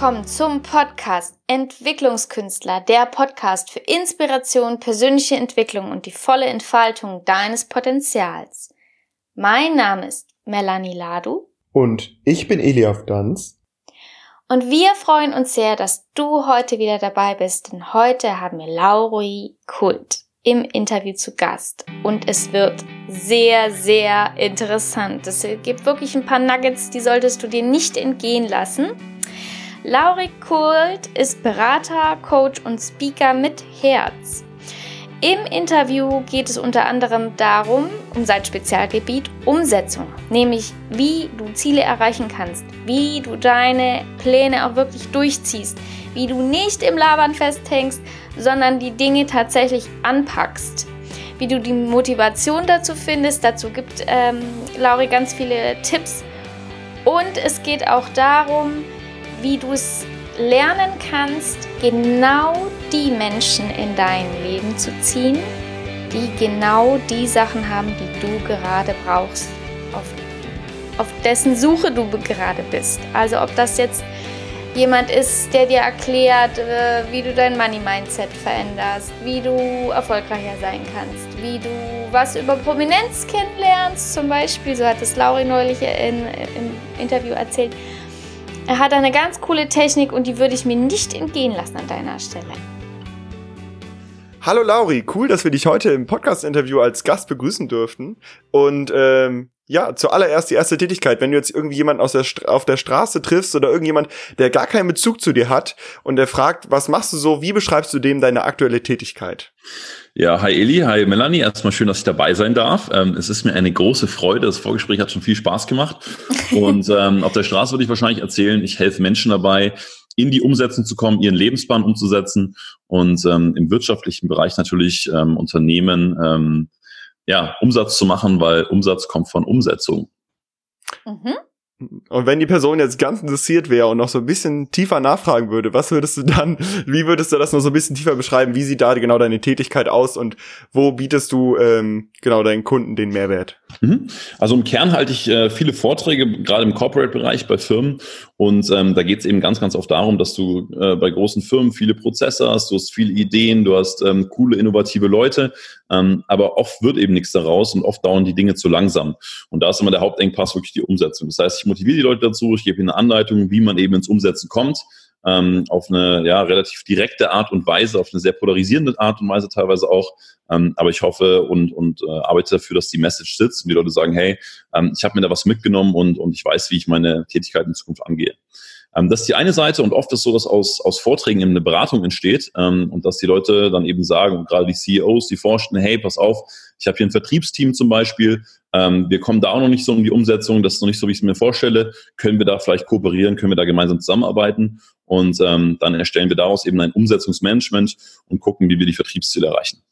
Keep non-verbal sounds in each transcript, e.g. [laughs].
willkommen zum Podcast Entwicklungskünstler, der Podcast für Inspiration, persönliche Entwicklung und die volle Entfaltung deines Potenzials. Mein Name ist Melanie Ladu. Und ich bin Eliaf Danz. Und wir freuen uns sehr, dass du heute wieder dabei bist, denn heute haben wir Lauri Kult im Interview zu Gast. Und es wird sehr, sehr interessant. Es gibt wirklich ein paar Nuggets, die solltest du dir nicht entgehen lassen. Lauri Kult ist Berater, Coach und Speaker mit Herz. Im Interview geht es unter anderem darum, um sein Spezialgebiet Umsetzung, nämlich wie du Ziele erreichen kannst, wie du deine Pläne auch wirklich durchziehst, wie du nicht im Labern festhängst, sondern die Dinge tatsächlich anpackst, wie du die Motivation dazu findest. Dazu gibt ähm, Lauri ganz viele Tipps. Und es geht auch darum, wie du es lernen kannst, genau die Menschen in dein Leben zu ziehen, die genau die Sachen haben, die du gerade brauchst, auf, auf dessen Suche du gerade bist. Also ob das jetzt jemand ist, der dir erklärt, äh, wie du dein Money-Mindset veränderst, wie du erfolgreicher sein kannst, wie du was über Prominenz kennenlernst, zum Beispiel, so hat es Lauri neulich in, im Interview erzählt, er hat eine ganz coole Technik und die würde ich mir nicht entgehen lassen an deiner Stelle. Hallo Lauri, cool, dass wir dich heute im Podcast-Interview als Gast begrüßen dürften. Und ähm, ja, zuallererst die erste Tätigkeit. Wenn du jetzt irgendwie jemanden aus der auf der Straße triffst oder irgendjemand, der gar keinen Bezug zu dir hat und der fragt, was machst du so, wie beschreibst du dem deine aktuelle Tätigkeit? Ja, hi Eli, hi Melanie. Erstmal schön, dass ich dabei sein darf. Ähm, es ist mir eine große Freude. Das Vorgespräch hat schon viel Spaß gemacht. [laughs] Und ähm, auf der Straße würde ich wahrscheinlich erzählen, ich helfe Menschen dabei, in die Umsetzung zu kommen, ihren Lebensplan umzusetzen und ähm, im wirtschaftlichen Bereich natürlich ähm, Unternehmen ähm, ja, Umsatz zu machen, weil Umsatz kommt von Umsetzung. Mhm. Und wenn die Person jetzt ganz interessiert wäre und noch so ein bisschen tiefer nachfragen würde, was würdest du dann, [laughs] wie würdest du das noch so ein bisschen tiefer beschreiben? Wie sieht da genau deine Tätigkeit aus und wo bietest du ähm, genau deinen Kunden den Mehrwert? Mhm. Also im Kern halte ich äh, viele Vorträge, gerade im Corporate-Bereich bei Firmen. Und ähm, da geht es eben ganz, ganz oft darum, dass du äh, bei großen Firmen viele Prozesse hast, du hast viele Ideen, du hast ähm, coole, innovative Leute, ähm, aber oft wird eben nichts daraus und oft dauern die Dinge zu langsam. Und da ist immer der Hauptengpass wirklich die Umsetzung. Das heißt, ich motiviere die Leute dazu, ich gebe ihnen eine Anleitung, wie man eben ins Umsetzen kommt ähm, auf eine ja, relativ direkte Art und Weise, auf eine sehr polarisierende Art und Weise teilweise auch. Ähm, aber ich hoffe und, und äh, arbeite dafür, dass die Message sitzt und die Leute sagen, hey, ähm, ich habe mir da was mitgenommen und, und ich weiß, wie ich meine Tätigkeit in Zukunft angehe. Ähm, das ist die eine Seite und oft ist so, dass aus, aus Vorträgen eben eine Beratung entsteht ähm, und dass die Leute dann eben sagen, gerade die CEOs, die forschen, hey, pass auf, ich habe hier ein Vertriebsteam zum Beispiel, ähm, wir kommen da auch noch nicht so um die Umsetzung, das ist noch nicht so, wie ich es mir vorstelle, können wir da vielleicht kooperieren, können wir da gemeinsam zusammenarbeiten und ähm, dann erstellen wir daraus eben ein Umsetzungsmanagement und gucken, wie wir die Vertriebsziele erreichen.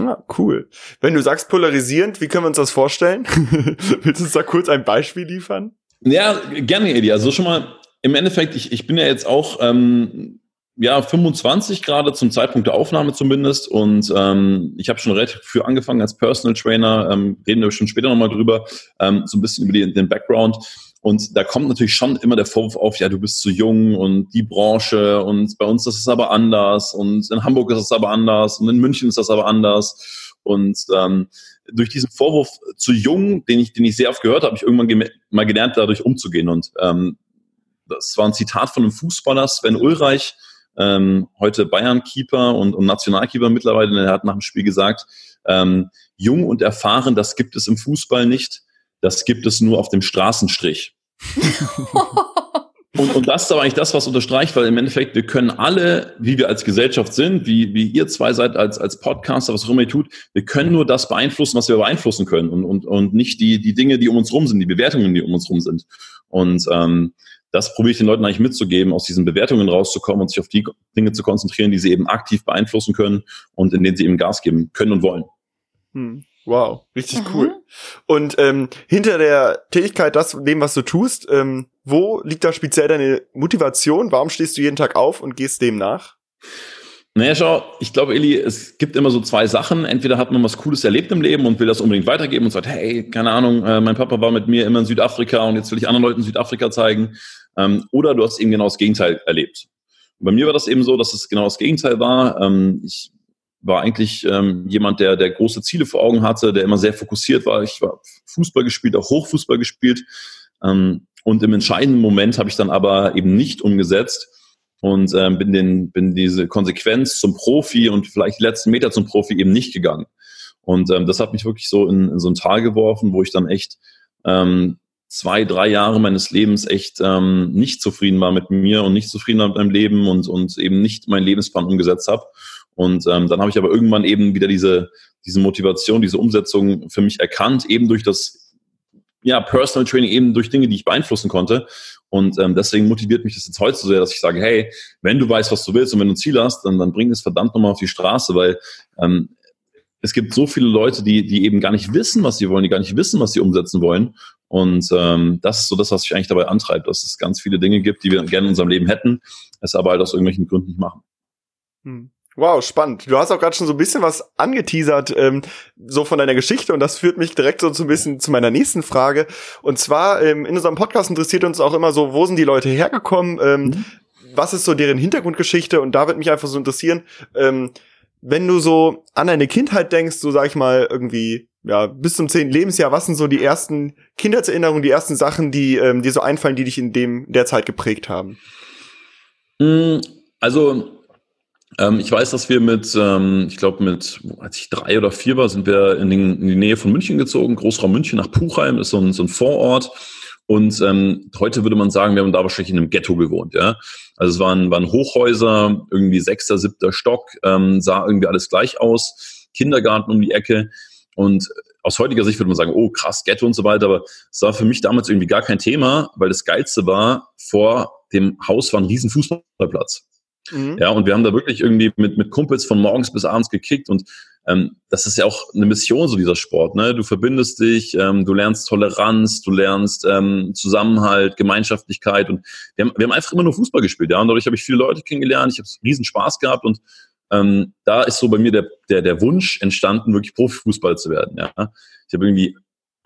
Ah, cool. Wenn du sagst polarisierend, wie können wir uns das vorstellen? [laughs] Willst du uns da kurz ein Beispiel liefern? Ja, gerne, Edi. Also schon mal im Endeffekt, ich, ich bin ja jetzt auch ähm, ja 25 gerade zum Zeitpunkt der Aufnahme zumindest und ähm, ich habe schon relativ früh angefangen als Personal Trainer, ähm, reden wir schon später nochmal drüber, ähm, so ein bisschen über die, den Background. Und da kommt natürlich schon immer der Vorwurf auf, ja, du bist zu jung und die Branche und bei uns ist es aber anders und in Hamburg ist es aber anders und in München ist das aber anders. Und ähm, durch diesen Vorwurf zu jung, den ich, den ich sehr oft gehört habe, habe ich irgendwann mal gelernt, dadurch umzugehen. Und ähm, das war ein Zitat von einem Fußballer, Sven Ulreich, ähm, heute Bayern-Keeper und, und Nationalkeeper mittlerweile. Der hat nach dem Spiel gesagt, ähm, jung und erfahren, das gibt es im Fußball nicht, das gibt es nur auf dem Straßenstrich. [laughs] Und, und das ist aber eigentlich das, was unterstreicht, weil im Endeffekt, wir können alle, wie wir als Gesellschaft sind, wie, wie ihr zwei seid als, als Podcaster, was auch immer ihr tut, wir können nur das beeinflussen, was wir beeinflussen können und, und, und nicht die, die Dinge, die um uns rum sind, die Bewertungen, die um uns rum sind. Und ähm, das probiere ich den Leuten eigentlich mitzugeben, aus diesen Bewertungen rauszukommen und sich auf die Dinge zu konzentrieren, die sie eben aktiv beeinflussen können und in denen sie eben Gas geben können und wollen. Hm. Wow, richtig mhm. cool. Und ähm, hinter der Tätigkeit, das, dem, was du tust, ähm, wo liegt da speziell deine Motivation? Warum stehst du jeden Tag auf und gehst dem nach? Naja, schau, ich glaube, Eli, es gibt immer so zwei Sachen. Entweder hat man was Cooles erlebt im Leben und will das unbedingt weitergeben und sagt, hey, keine Ahnung, äh, mein Papa war mit mir immer in Südafrika und jetzt will ich anderen Leuten Südafrika zeigen. ähm, oder du hast eben genau das Gegenteil erlebt. Und bei mir war das eben so, dass es genau das Gegenteil war. Ähm, ich war eigentlich ähm, jemand, der, der große Ziele vor Augen hatte, der immer sehr fokussiert war. Ich war Fußball gespielt, auch Hochfußball gespielt. Und im entscheidenden Moment habe ich dann aber eben nicht umgesetzt und ähm, bin, den, bin diese Konsequenz zum Profi und vielleicht die letzten Meter zum Profi eben nicht gegangen. Und ähm, das hat mich wirklich so in, in so ein Tal geworfen, wo ich dann echt ähm, zwei, drei Jahre meines Lebens echt ähm, nicht zufrieden war mit mir und nicht zufrieden war mit meinem Leben und, und eben nicht meinen Lebensplan umgesetzt habe. Und ähm, dann habe ich aber irgendwann eben wieder diese, diese Motivation, diese Umsetzung für mich erkannt, eben durch das ja, Personal Training, eben durch Dinge, die ich beeinflussen konnte. Und ähm, deswegen motiviert mich das jetzt heute so sehr, dass ich sage, hey, wenn du weißt, was du willst und wenn du ein Ziel hast, dann, dann bring es verdammt nochmal auf die Straße, weil ähm, es gibt so viele Leute, die, die eben gar nicht wissen, was sie wollen, die gar nicht wissen, was sie umsetzen wollen. Und ähm, das ist so das, was sich eigentlich dabei antreibt, dass es ganz viele Dinge gibt, die wir gerne in unserem Leben hätten, es aber halt aus irgendwelchen Gründen nicht machen. Hm. Wow, spannend. Du hast auch gerade schon so ein bisschen was angeteasert, ähm, so von deiner Geschichte und das führt mich direkt so, ein bisschen zu meiner nächsten Frage. Und zwar ähm, in unserem Podcast interessiert uns auch immer so, wo sind die Leute hergekommen? Ähm, mhm. Was ist so deren Hintergrundgeschichte? Und da wird mich einfach so interessieren, ähm, wenn du so an deine Kindheit denkst, so sag ich mal irgendwie, ja, bis zum zehnten Lebensjahr, was sind so die ersten Kindheitserinnerungen, die ersten Sachen, die ähm, dir so einfallen, die dich in dem der Zeit geprägt haben? Mm, also ähm, ich weiß, dass wir mit, ähm, ich glaube mit, als ich drei oder vier war, sind wir in, den, in die Nähe von München gezogen, Großraum München nach Puchheim, ist so ein, so ein Vorort. Und ähm, heute würde man sagen, wir haben da wahrscheinlich in einem Ghetto gewohnt, ja. Also es waren, waren Hochhäuser, irgendwie sechster, siebter Stock, ähm, sah irgendwie alles gleich aus, Kindergarten um die Ecke. Und aus heutiger Sicht würde man sagen, oh krass, Ghetto und so weiter, aber es war für mich damals irgendwie gar kein Thema, weil das Geilste war, vor dem Haus war ein riesen Fußballplatz. Mhm. Ja, und wir haben da wirklich irgendwie mit, mit Kumpels von morgens bis abends gekickt und ähm, das ist ja auch eine Mission, so dieser Sport. Ne? Du verbindest dich, ähm, du lernst Toleranz, du lernst ähm, Zusammenhalt, Gemeinschaftlichkeit und wir haben, wir haben einfach immer nur Fußball gespielt. Ja? Und dadurch habe ich viele Leute kennengelernt, ich habe riesen Spaß gehabt und ähm, da ist so bei mir der, der, der Wunsch entstanden, wirklich Profifußball zu werden. Ja? Ich habe irgendwie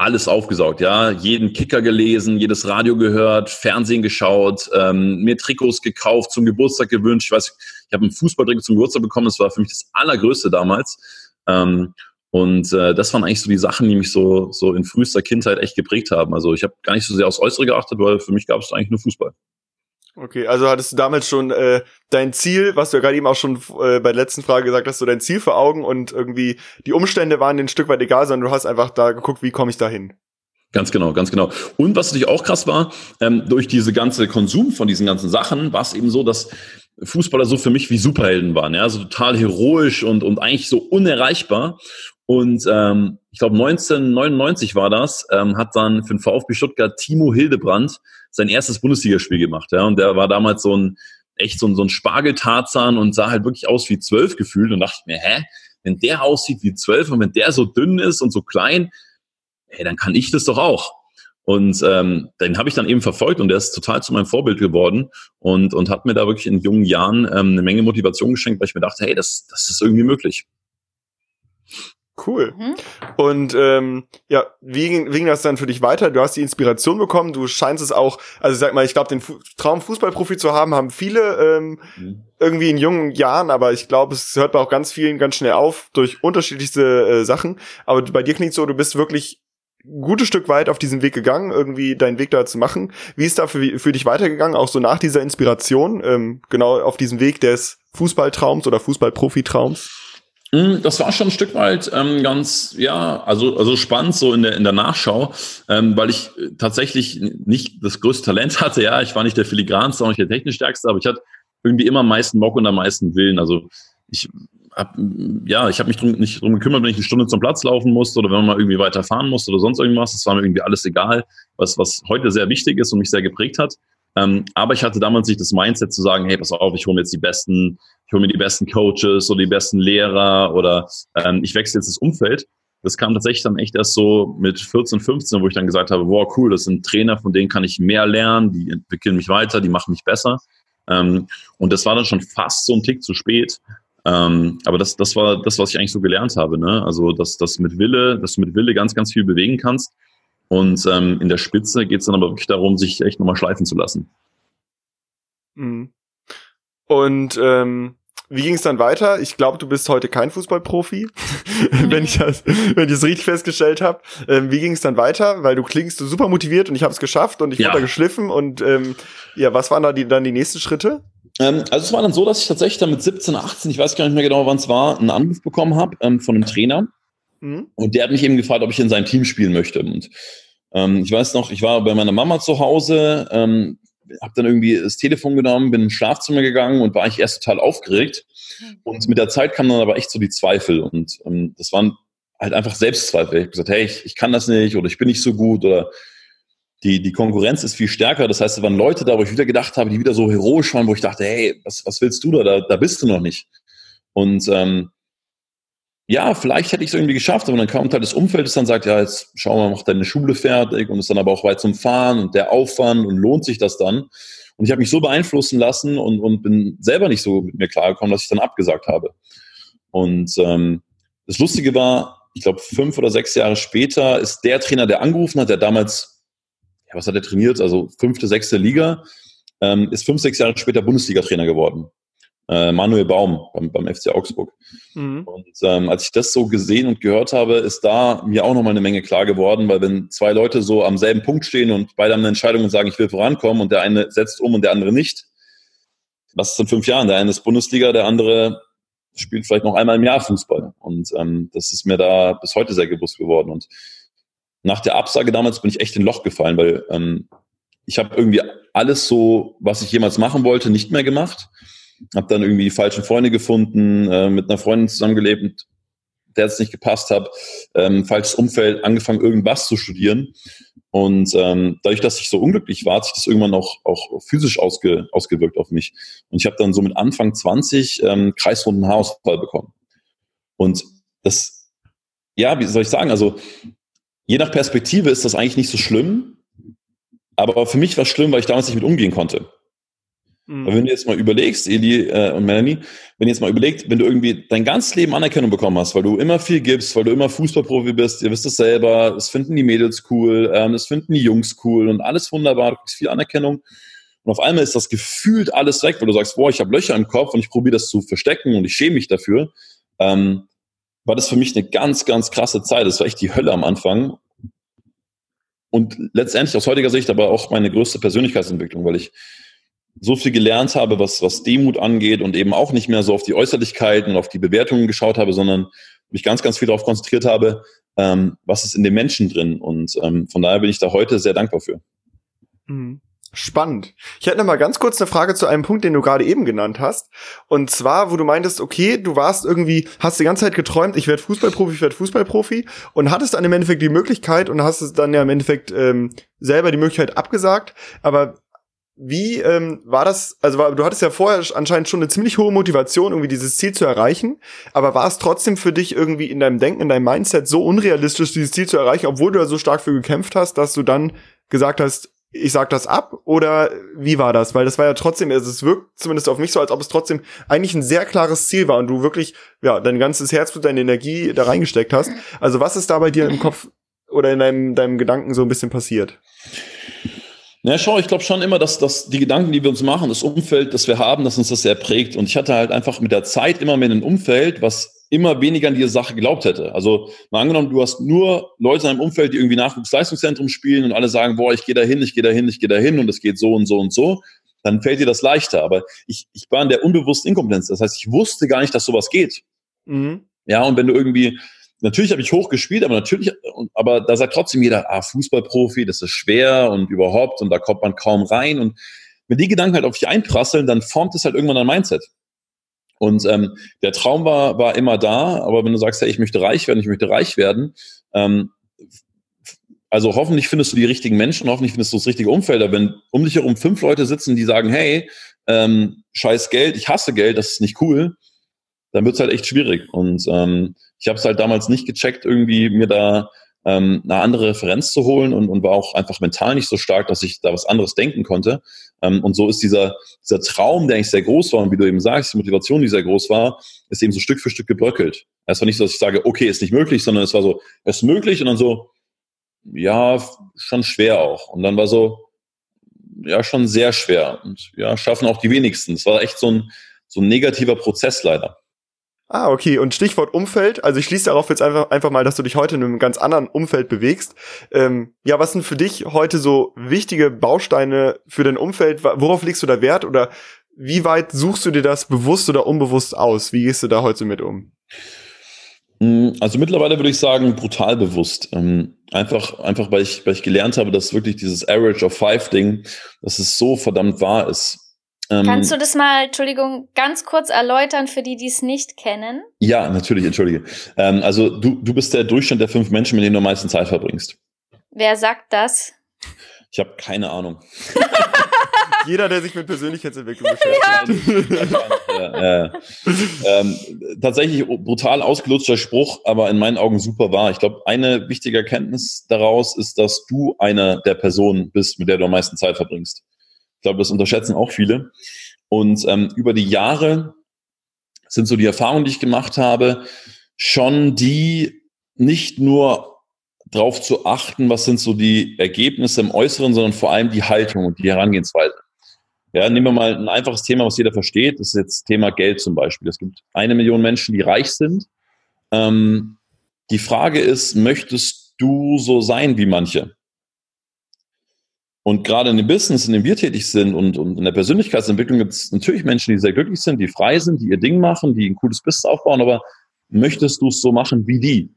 alles aufgesaugt, ja, jeden Kicker gelesen, jedes Radio gehört, Fernsehen geschaut, ähm, mir Trikots gekauft, zum Geburtstag gewünscht. Ich weiß, ich habe ein Fußballtrikot zum Geburtstag bekommen, das war für mich das allergrößte damals. Ähm, und äh, das waren eigentlich so die Sachen, die mich so, so in frühester Kindheit echt geprägt haben. Also ich habe gar nicht so sehr aufs Äußere geachtet, weil für mich gab es eigentlich nur Fußball. Okay, also hattest du damals schon äh, dein Ziel, was du ja gerade eben auch schon äh, bei der letzten Frage gesagt hast, so dein Ziel vor Augen und irgendwie die Umstände waren ein Stück weit egal, sondern du hast einfach da geguckt, wie komme ich da hin. Ganz genau, ganz genau. Und was natürlich auch krass war, ähm, durch diese ganze Konsum von diesen ganzen Sachen, war es eben so, dass Fußballer so für mich wie Superhelden waren, ja, so total heroisch und, und eigentlich so unerreichbar. Und ähm, ich glaube 1999 war das, ähm, hat dann für den VfB Stuttgart Timo Hildebrand sein erstes Bundesligaspiel gemacht. Ja, und der war damals so ein echt so ein, so ein Spargeltarzan und sah halt wirklich aus wie zwölf gefühlt und dachte mir, hä, wenn der aussieht wie zwölf und wenn der so dünn ist und so klein, hey, dann kann ich das doch auch. Und ähm, den habe ich dann eben verfolgt und der ist total zu meinem Vorbild geworden und, und hat mir da wirklich in jungen Jahren ähm, eine Menge Motivation geschenkt, weil ich mir dachte, hey, das, das ist irgendwie möglich. Cool. Mhm. Und ähm, ja, wie ging, wie ging das dann für dich weiter? Du hast die Inspiration bekommen, du scheinst es auch, also sag mal, ich glaube, den Fu Traum Fußballprofi zu haben, haben viele ähm, mhm. irgendwie in jungen Jahren, aber ich glaube, es hört bei auch ganz vielen ganz schnell auf durch unterschiedlichste äh, Sachen. Aber bei dir klingt so, du bist wirklich ein gutes Stück weit auf diesem Weg gegangen, irgendwie deinen Weg da zu machen. Wie ist da für, für dich weitergegangen, auch so nach dieser Inspiration, ähm, genau auf diesem Weg des Fußballtraums oder Fußballprofitraums? Hm, das war schon ein Stück weit ähm, ganz, ja, also, also spannend so in der, in der Nachschau, ähm, weil ich tatsächlich nicht das größte Talent [laughs] hatte. Ja, ich war nicht der filigranste, auch nicht der technisch stärkste, aber ich hatte irgendwie immer am meisten Bock und am meisten Willen. Also ich hab, ja, ich habe mich drum, nicht drum gekümmert, wenn ich eine Stunde zum Platz laufen musste oder wenn man mal irgendwie weiter fahren musste oder sonst irgendwas. Das war mir irgendwie alles egal, was, was heute sehr wichtig ist und mich sehr geprägt hat. Ähm, aber ich hatte damals nicht das Mindset zu sagen, hey, pass auf, ich hole mir jetzt die besten, ich hole mir die besten Coaches oder die besten Lehrer oder ähm, ich wechsle jetzt das Umfeld. Das kam tatsächlich dann echt erst so mit 14, 15, wo ich dann gesagt habe, wow, cool, das sind Trainer, von denen kann ich mehr lernen, die entwickeln mich weiter, die machen mich besser. Ähm, und das war dann schon fast so ein Tick zu spät. Ähm, aber das, das war das, was ich eigentlich so gelernt habe. Ne? Also, dass das mit Wille, dass du mit Wille ganz, ganz viel bewegen kannst und ähm, in der Spitze geht es dann aber wirklich darum, sich echt nochmal schleifen zu lassen. Mhm. Und ähm, wie ging es dann weiter? Ich glaube, du bist heute kein Fußballprofi, [laughs] wenn ich das, wenn ich es richtig festgestellt habe. Ähm, wie ging es dann weiter? Weil du klingst super motiviert und ich habe es geschafft und ich ja. wurde da geschliffen und ähm, ja, was waren da die, dann die nächsten Schritte? Ähm, also es war dann so, dass ich tatsächlich dann mit 17, 18, ich weiß gar nicht mehr genau, wann es war, einen Anruf bekommen habe ähm, von einem Trainer. Mhm. Und der hat mich eben gefragt, ob ich in seinem Team spielen möchte. Und ähm, ich weiß noch, ich war bei meiner Mama zu Hause, ähm, habe dann irgendwie das Telefon genommen, bin ins Schlafzimmer gegangen und war eigentlich erst total aufgeregt. Mhm. Und mit der Zeit kamen dann aber echt so die Zweifel. Und ähm, das waren halt einfach Selbstzweifel. Ich habe gesagt, hey, ich, ich kann das nicht oder ich bin nicht so gut oder die, die Konkurrenz ist viel stärker. Das heißt, es waren Leute da, wo ich wieder gedacht habe, die wieder so heroisch waren, wo ich dachte, hey, was, was willst du da? da? Da bist du noch nicht. Und ähm, ja, vielleicht hätte ich es irgendwie geschafft, aber dann kam Teil des Umfeldes dann sagt, ja, jetzt schau mal, mach deine Schule fertig und ist dann aber auch weit zum Fahren und der Aufwand und lohnt sich das dann. Und ich habe mich so beeinflussen lassen und, und bin selber nicht so mit mir klargekommen, dass ich dann abgesagt habe. Und ähm, das Lustige war, ich glaube, fünf oder sechs Jahre später ist der Trainer, der angerufen hat, der damals, ja, was hat er trainiert? Also fünfte, sechste Liga, ähm, ist fünf, sechs Jahre später Bundesliga-Trainer geworden äh, Manuel Baum beim, beim FC Augsburg. Mhm. Und ähm, als ich das so gesehen und gehört habe, ist da mir auch nochmal eine Menge klar geworden, weil wenn zwei Leute so am selben Punkt stehen und beide haben eine Entscheidung und sagen, ich will vorankommen und der eine setzt um und der andere nicht, was ist in fünf Jahren? Der eine ist Bundesliga, der andere spielt vielleicht noch einmal im Jahr Fußball. Und ähm, das ist mir da bis heute sehr bewusst geworden. Und nach der Absage damals bin ich echt in Loch gefallen, weil ähm, ich habe irgendwie alles so, was ich jemals machen wollte, nicht mehr gemacht habe dann irgendwie die falschen Freunde gefunden, äh, mit einer Freundin zusammengelebt, der es nicht gepasst hat, ähm, falsches Umfeld, angefangen irgendwas zu studieren. Und ähm, dadurch, dass ich so unglücklich war, hat sich das irgendwann auch, auch physisch ausge, ausgewirkt auf mich. Und ich habe dann so mit Anfang 20 ähm, kreisrunden Haarausfall bekommen. Und das, ja, wie soll ich sagen, also je nach Perspektive ist das eigentlich nicht so schlimm. Aber für mich war es schlimm, weil ich damals nicht mit umgehen konnte. Mhm. wenn du jetzt mal überlegst, Eli äh, und Melanie, wenn ihr jetzt mal überlegt, wenn du irgendwie dein ganzes Leben Anerkennung bekommen hast, weil du immer viel gibst, weil du immer Fußballprofi bist, ihr wisst es selber, es finden die Mädels cool, ähm, es finden die Jungs cool und alles wunderbar, du kriegst viel Anerkennung. Und auf einmal ist das gefühlt alles weg, weil du sagst, boah, ich habe Löcher im Kopf und ich probiere das zu verstecken und ich schäme mich dafür. Ähm, war das für mich eine ganz, ganz krasse Zeit. Das war echt die Hölle am Anfang. Und letztendlich aus heutiger Sicht aber auch meine größte Persönlichkeitsentwicklung, weil ich so viel gelernt habe, was, was Demut angeht und eben auch nicht mehr so auf die Äußerlichkeiten und auf die Bewertungen geschaut habe, sondern mich ganz, ganz viel darauf konzentriert habe, ähm, was ist in den Menschen drin. Und ähm, von daher bin ich da heute sehr dankbar für. Mhm. Spannend. Ich hätte noch mal ganz kurz eine Frage zu einem Punkt, den du gerade eben genannt hast. Und zwar, wo du meintest, okay, du warst irgendwie, hast die ganze Zeit geträumt, ich werde Fußballprofi, ich werde Fußballprofi und hattest dann im Endeffekt die Möglichkeit und hast es dann ja im Endeffekt ähm, selber die Möglichkeit abgesagt. Aber wie ähm, war das? Also war, du hattest ja vorher anscheinend schon eine ziemlich hohe Motivation, irgendwie dieses Ziel zu erreichen. Aber war es trotzdem für dich irgendwie in deinem Denken, in deinem Mindset so unrealistisch, dieses Ziel zu erreichen, obwohl du da so stark für gekämpft hast, dass du dann gesagt hast, ich sag das ab? Oder wie war das? Weil das war ja trotzdem, also es wirkt zumindest auf mich so, als ob es trotzdem eigentlich ein sehr klares Ziel war und du wirklich, ja, dein ganzes Herzblut, deine Energie da reingesteckt hast. Also was ist da bei dir im Kopf oder in deinem, deinem Gedanken so ein bisschen passiert? Na, schau, ich glaube schon immer, dass, dass die Gedanken, die wir uns machen, das Umfeld, das wir haben, dass uns das sehr prägt. Und ich hatte halt einfach mit der Zeit immer mehr ein Umfeld, was immer weniger an diese Sache geglaubt hätte. Also mal angenommen, du hast nur Leute in deinem Umfeld, die irgendwie Nachwuchsleistungszentrum spielen und alle sagen, boah, ich gehe da hin, ich gehe da hin, ich gehe da hin und es geht so und so und so, dann fällt dir das leichter. Aber ich, ich war in der unbewussten Inkompetenz. Das heißt, ich wusste gar nicht, dass sowas geht. Mhm. Ja, und wenn du irgendwie natürlich habe ich hoch gespielt, aber natürlich, aber da sagt trotzdem jeder, ah, Fußballprofi, das ist schwer und überhaupt und da kommt man kaum rein. Und wenn die Gedanken halt auf dich einprasseln, dann formt es halt irgendwann ein Mindset. Und ähm, der Traum war, war immer da, aber wenn du sagst, hey, ich möchte reich werden, ich möchte reich werden, ähm, also hoffentlich findest du die richtigen Menschen, hoffentlich findest du das richtige Umfeld. Aber wenn um dich herum fünf Leute sitzen, die sagen, hey, ähm, scheiß Geld, ich hasse Geld, das ist nicht cool, dann wird's halt echt schwierig. Und ähm, ich habe es halt damals nicht gecheckt, irgendwie mir da ähm, eine andere Referenz zu holen und, und war auch einfach mental nicht so stark, dass ich da was anderes denken konnte. Ähm, und so ist dieser, dieser Traum, der eigentlich sehr groß war und wie du eben sagst, die Motivation, die sehr groß war, ist eben so Stück für Stück gebröckelt. Es war nicht so, dass ich sage, okay, ist nicht möglich, sondern es war so, es ist möglich und dann so, ja, schon schwer auch. Und dann war so, ja schon sehr schwer und ja, schaffen auch die wenigsten. Es war echt so ein, so ein negativer Prozess leider. Ah, okay. Und Stichwort Umfeld. Also ich schließe darauf jetzt einfach, einfach mal, dass du dich heute in einem ganz anderen Umfeld bewegst. Ähm, ja, was sind für dich heute so wichtige Bausteine für dein Umfeld? Worauf legst du da Wert? Oder wie weit suchst du dir das bewusst oder unbewusst aus? Wie gehst du da heute mit um? Mm, also mittlerweile würde ich sagen, brutal bewusst. Ähm, einfach, einfach weil ich, weil ich gelernt habe, dass wirklich dieses Average of Five Ding, dass es so verdammt wahr ist. Ähm, Kannst du das mal, Entschuldigung, ganz kurz erläutern für die, die es nicht kennen? Ja, natürlich, entschuldige. Ähm, also du, du bist der Durchschnitt der fünf Menschen, mit denen du am meisten Zeit verbringst. Wer sagt das? Ich habe keine Ahnung. [laughs] Jeder, der sich mit Persönlichkeitsentwicklung beschäftigt. ja, [laughs] äh, ähm, tatsächlich brutal ausgelutschter Spruch, aber in meinen Augen super wahr. Ich glaube, eine wichtige Erkenntnis daraus ist, dass du eine der Personen bist, mit der du am meisten Zeit verbringst. Ich glaube, das unterschätzen auch viele. Und ähm, über die Jahre sind so die Erfahrungen, die ich gemacht habe, schon die nicht nur darauf zu achten, was sind so die Ergebnisse im Äußeren, sondern vor allem die Haltung und die Herangehensweise. Ja, nehmen wir mal ein einfaches Thema, was jeder versteht. Das ist jetzt Thema Geld zum Beispiel. Es gibt eine Million Menschen, die reich sind. Ähm, die Frage ist, möchtest du so sein wie manche? Und gerade in dem Business, in dem wir tätig sind und, und in der Persönlichkeitsentwicklung gibt es natürlich Menschen, die sehr glücklich sind, die frei sind, die ihr Ding machen, die ein cooles Business aufbauen, aber möchtest du es so machen wie die?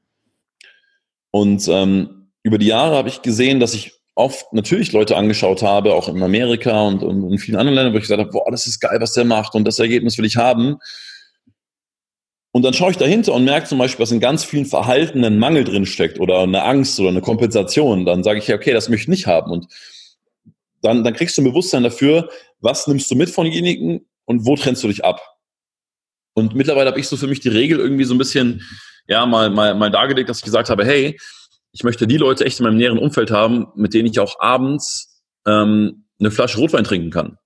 Und ähm, über die Jahre habe ich gesehen, dass ich oft natürlich Leute angeschaut habe, auch in Amerika und, und in vielen anderen Ländern, wo ich gesagt habe, boah, das ist geil, was der macht und das Ergebnis will ich haben. Und dann schaue ich dahinter und merke zum Beispiel, was in ganz vielen Verhalten ein Mangel drin steckt oder eine Angst oder eine Kompensation. Dann sage ich ja, okay, das möchte ich nicht haben. Und dann, dann kriegst du ein Bewusstsein dafür, was nimmst du mit von denjenigen und wo trennst du dich ab. Und mittlerweile habe ich so für mich die Regel irgendwie so ein bisschen, ja, mal, mal, mal dargelegt, dass ich gesagt habe, hey, ich möchte die Leute echt in meinem näheren Umfeld haben, mit denen ich auch abends ähm, eine Flasche Rotwein trinken kann.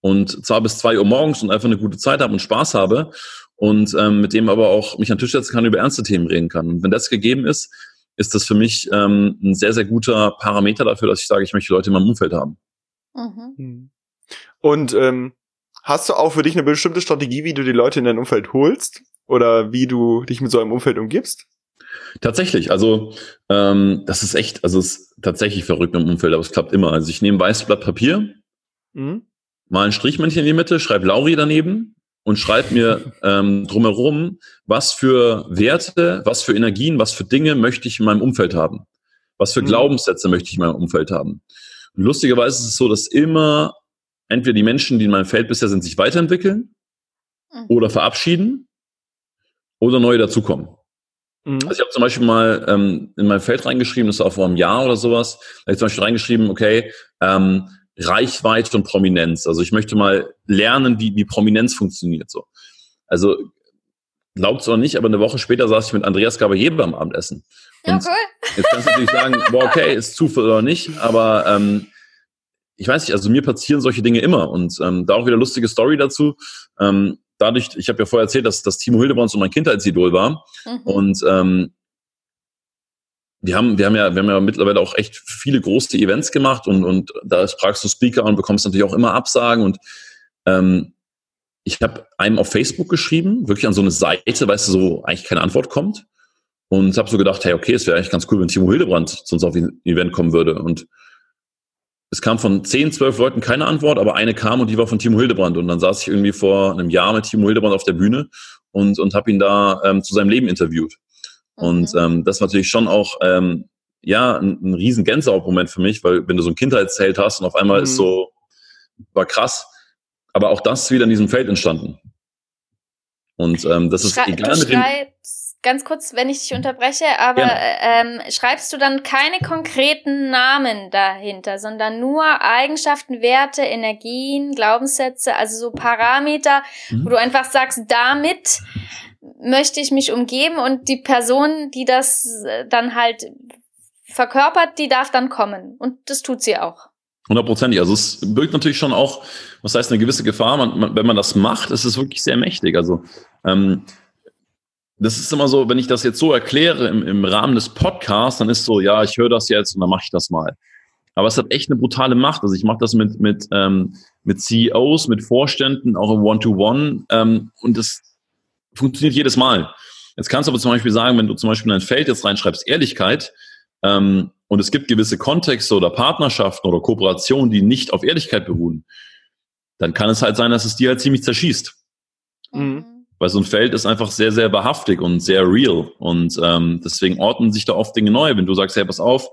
Und zwar bis zwei Uhr morgens und einfach eine gute Zeit habe und Spaß habe und ähm, mit dem aber auch mich an den Tisch setzen kann, über ernste Themen reden kann. Und wenn das gegeben ist, ist das für mich ähm, ein sehr, sehr guter Parameter dafür, dass ich sage, ich möchte Leute in meinem Umfeld haben. Mhm. Hm. Und ähm, hast du auch für dich eine bestimmte Strategie, wie du die Leute in dein Umfeld holst? Oder wie du dich mit so einem Umfeld umgibst? Tatsächlich, also ähm, das ist echt, also es ist tatsächlich verrückt im Umfeld, aber es klappt immer. Also ich nehme ein weißes Blatt Papier, mhm. mal ein Strichmännchen in die Mitte, schreibe Lauri daneben und schreibe mir ähm, drumherum, was für Werte, was für Energien, was für Dinge möchte ich in meinem Umfeld haben. Was für mhm. Glaubenssätze möchte ich in meinem Umfeld haben. Und lustigerweise ist es so, dass immer entweder die Menschen, die in meinem Feld bisher sind, sich weiterentwickeln mhm. oder verabschieden oder neue dazukommen. Mhm. Also ich habe zum Beispiel mal ähm, in mein Feld reingeschrieben, das war vor einem Jahr oder sowas, da habe ich zum Beispiel reingeschrieben, okay, ähm, Reichweite und Prominenz. Also ich möchte mal lernen, wie, wie Prominenz funktioniert so. Also glaubt es oder nicht, aber eine Woche später saß ich mit Andreas Gabalier beim Abendessen. Ja, cool. Jetzt kannst du natürlich sagen, [laughs] boah, okay, ist Zufall oder nicht, aber ähm, ich weiß nicht, also mir passieren solche Dinge immer und ähm, da auch wieder lustige Story dazu. Ähm, dadurch, ich habe ja vorher erzählt, dass, dass Timo Hildebrand so mein Kindheitsidol war mhm. und ähm, wir haben, wir haben ja, wir haben ja mittlerweile auch echt viele große Events gemacht und, und da fragst du Speaker und bekommst natürlich auch immer Absagen und ähm, ich habe einem auf Facebook geschrieben, wirklich an so eine Seite, weißt du, so eigentlich keine Antwort kommt und habe so gedacht, hey, okay, es wäre eigentlich ganz cool, wenn Timo Hildebrand zu uns auf ein Event kommen würde und es kam von zehn, zwölf Leuten keine Antwort, aber eine kam und die war von Timo Hildebrand. Und dann saß ich irgendwie vor einem Jahr mit Timo Hildebrand auf der Bühne und, und habe ihn da ähm, zu seinem Leben interviewt. Mhm. Und ähm, das war natürlich schon auch ähm, ja ein, ein riesen Gänsehautmoment für mich, weil wenn du so ein Kindheitsheld hast und auf einmal mhm. ist so, war krass. Aber auch das ist wieder in diesem Feld entstanden. Und ähm, das ist Schrei egal dem ganz kurz, wenn ich dich unterbreche, aber ähm, schreibst du dann keine konkreten Namen dahinter, sondern nur Eigenschaften, Werte, Energien, Glaubenssätze, also so Parameter, mhm. wo du einfach sagst, damit möchte ich mich umgeben und die Person, die das äh, dann halt verkörpert, die darf dann kommen. Und das tut sie auch. Hundertprozentig. Also es birgt natürlich schon auch, was heißt eine gewisse Gefahr. Man, man, wenn man das macht, ist es wirklich sehr mächtig. Also ähm, das ist immer so, wenn ich das jetzt so erkläre im, im Rahmen des Podcasts, dann ist so, ja, ich höre das jetzt und dann mache ich das mal. Aber es hat echt eine brutale Macht. Also ich mache das mit, mit, ähm, mit CEOs, mit Vorständen, auch im One-to-One. Ähm, und das funktioniert jedes Mal. Jetzt kannst du aber zum Beispiel sagen, wenn du zum Beispiel in ein Feld jetzt reinschreibst, Ehrlichkeit, ähm, und es gibt gewisse Kontexte oder Partnerschaften oder Kooperationen, die nicht auf Ehrlichkeit beruhen, dann kann es halt sein, dass es dir halt ziemlich zerschießt. Mhm. Weil so ein Feld ist einfach sehr, sehr behaftig und sehr real. Und ähm, deswegen ordnen sich da oft Dinge neu. Wenn du sagst, hey, pass auf,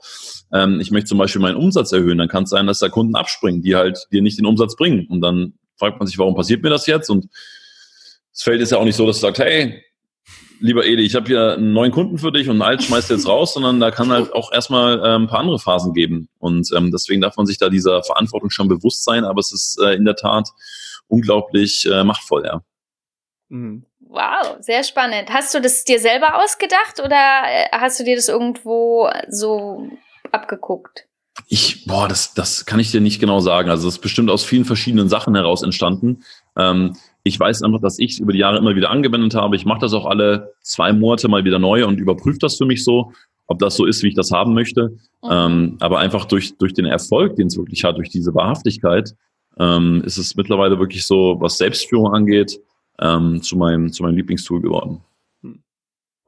ähm, ich möchte zum Beispiel meinen Umsatz erhöhen, dann kann es sein, dass da Kunden abspringen, die halt dir nicht den Umsatz bringen. Und dann fragt man sich, warum passiert mir das jetzt? Und das Feld ist ja auch nicht so, dass du sagst, hey, lieber Edi, ich habe hier einen neuen Kunden für dich und einen alt schmeißt jetzt raus, sondern da kann halt auch erstmal äh, ein paar andere Phasen geben. Und ähm, deswegen darf man sich da dieser Verantwortung schon bewusst sein, aber es ist äh, in der Tat unglaublich äh, machtvoll, ja. Mhm. Wow, sehr spannend. Hast du das dir selber ausgedacht oder äh, hast du dir das irgendwo so abgeguckt? Ich, boah, das, das kann ich dir nicht genau sagen. Also es ist bestimmt aus vielen verschiedenen Sachen heraus entstanden. Ähm, ich weiß einfach, dass ich es über die Jahre immer wieder angewendet habe. Ich mache das auch alle zwei Monate mal wieder neu und überprüfe das für mich so, ob das so ist, wie ich das haben möchte. Mhm. Ähm, aber einfach durch, durch den Erfolg, den es wirklich hat, durch diese Wahrhaftigkeit, ähm, ist es mittlerweile wirklich so, was Selbstführung angeht, ähm, zu, meinem, zu meinem Lieblingstool geworden.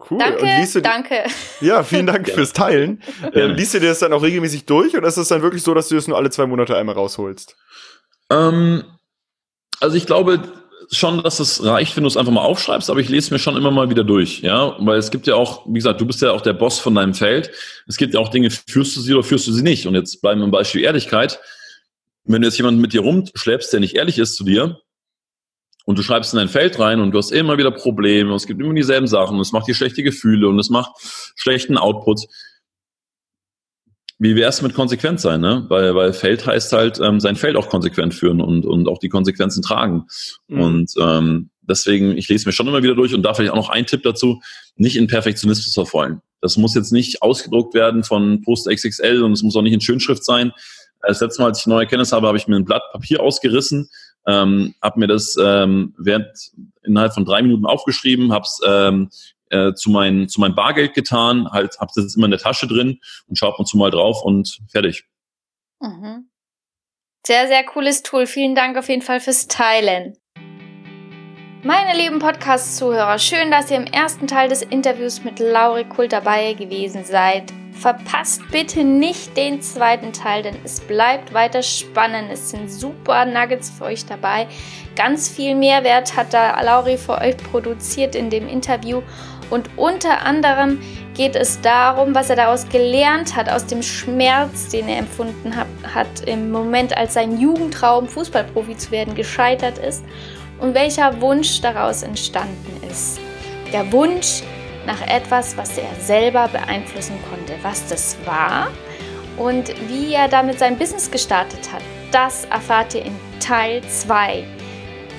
Cool. Danke, danke. Ja, vielen Dank [laughs] fürs Teilen. [laughs] Äh, liest du dir das dann auch regelmäßig durch oder ist es dann wirklich so, dass du das nur alle zwei Monate einmal rausholst? Ähm, also ich glaube schon, dass es reicht, wenn du es einfach mal aufschreibst, aber ich lese mir schon immer mal wieder durch, ja, weil es gibt ja auch, wie gesagt, du bist ja auch der Boss von deinem Feld. Es gibt ja auch Dinge, führst du sie oder führst du sie nicht? Und jetzt bleiben wir im Beispiel Ehrlichkeit. Wenn du jetzt jemanden mit dir rumschleppst, der nicht ehrlich ist zu dir, und du schreibst in dein Feld rein und du hast immer wieder Probleme und es gibt immer dieselben Sachen und es macht dir schlechte Gefühle und es macht schlechten Output. Wie wäre es mit konsequent sein, ne? Weil, weil Feld heißt halt, ähm, sein Feld auch konsequent führen und, und auch die Konsequenzen tragen. Mhm. Und ähm, deswegen, ich lese mir schon immer wieder durch und da vielleicht auch noch ein Tipp dazu, nicht in Perfektionismus verfallen. Das muss jetzt nicht ausgedruckt werden von Post XXL und es muss auch nicht in Schönschrift sein. Das letzte Mal, als ich neue Kenntnis habe, habe ich mir ein Blatt Papier ausgerissen ähm, habe mir das ähm, während innerhalb von drei Minuten aufgeschrieben, habe es ähm, äh, zu, mein, zu meinem Bargeld getan, halt habe es immer in der Tasche drin und schaue ab und zu mal drauf und fertig. Mhm. Sehr, sehr cooles Tool. Vielen Dank auf jeden Fall fürs Teilen. Meine lieben Podcast-Zuhörer, schön, dass ihr im ersten Teil des Interviews mit Lauri Kult dabei gewesen seid. Verpasst bitte nicht den zweiten Teil, denn es bleibt weiter spannend. Es sind super Nuggets für euch dabei. Ganz viel Mehrwert hat da Lauri für euch produziert in dem Interview. Und unter anderem geht es darum, was er daraus gelernt hat, aus dem Schmerz, den er empfunden hat, hat im Moment, als sein Jugendtraum, Fußballprofi zu werden, gescheitert ist und welcher Wunsch daraus entstanden ist. Der Wunsch, nach etwas, was er selber beeinflussen konnte. Was das war und wie er damit sein Business gestartet hat, das erfahrt ihr in Teil 2.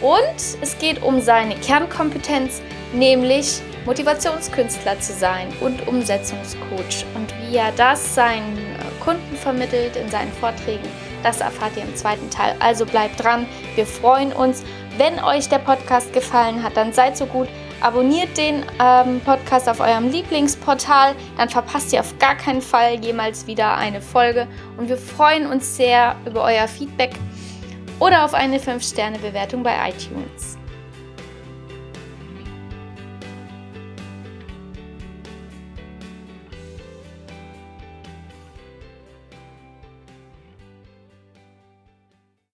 Und es geht um seine Kernkompetenz, nämlich Motivationskünstler zu sein und Umsetzungscoach. Und wie er das seinen Kunden vermittelt in seinen Vorträgen, das erfahrt ihr im zweiten Teil. Also bleibt dran, wir freuen uns. Wenn euch der Podcast gefallen hat, dann seid so gut, Abonniert den ähm, Podcast auf eurem Lieblingsportal, dann verpasst ihr auf gar keinen Fall jemals wieder eine Folge. Und wir freuen uns sehr über euer Feedback oder auf eine 5-Sterne-Bewertung bei iTunes.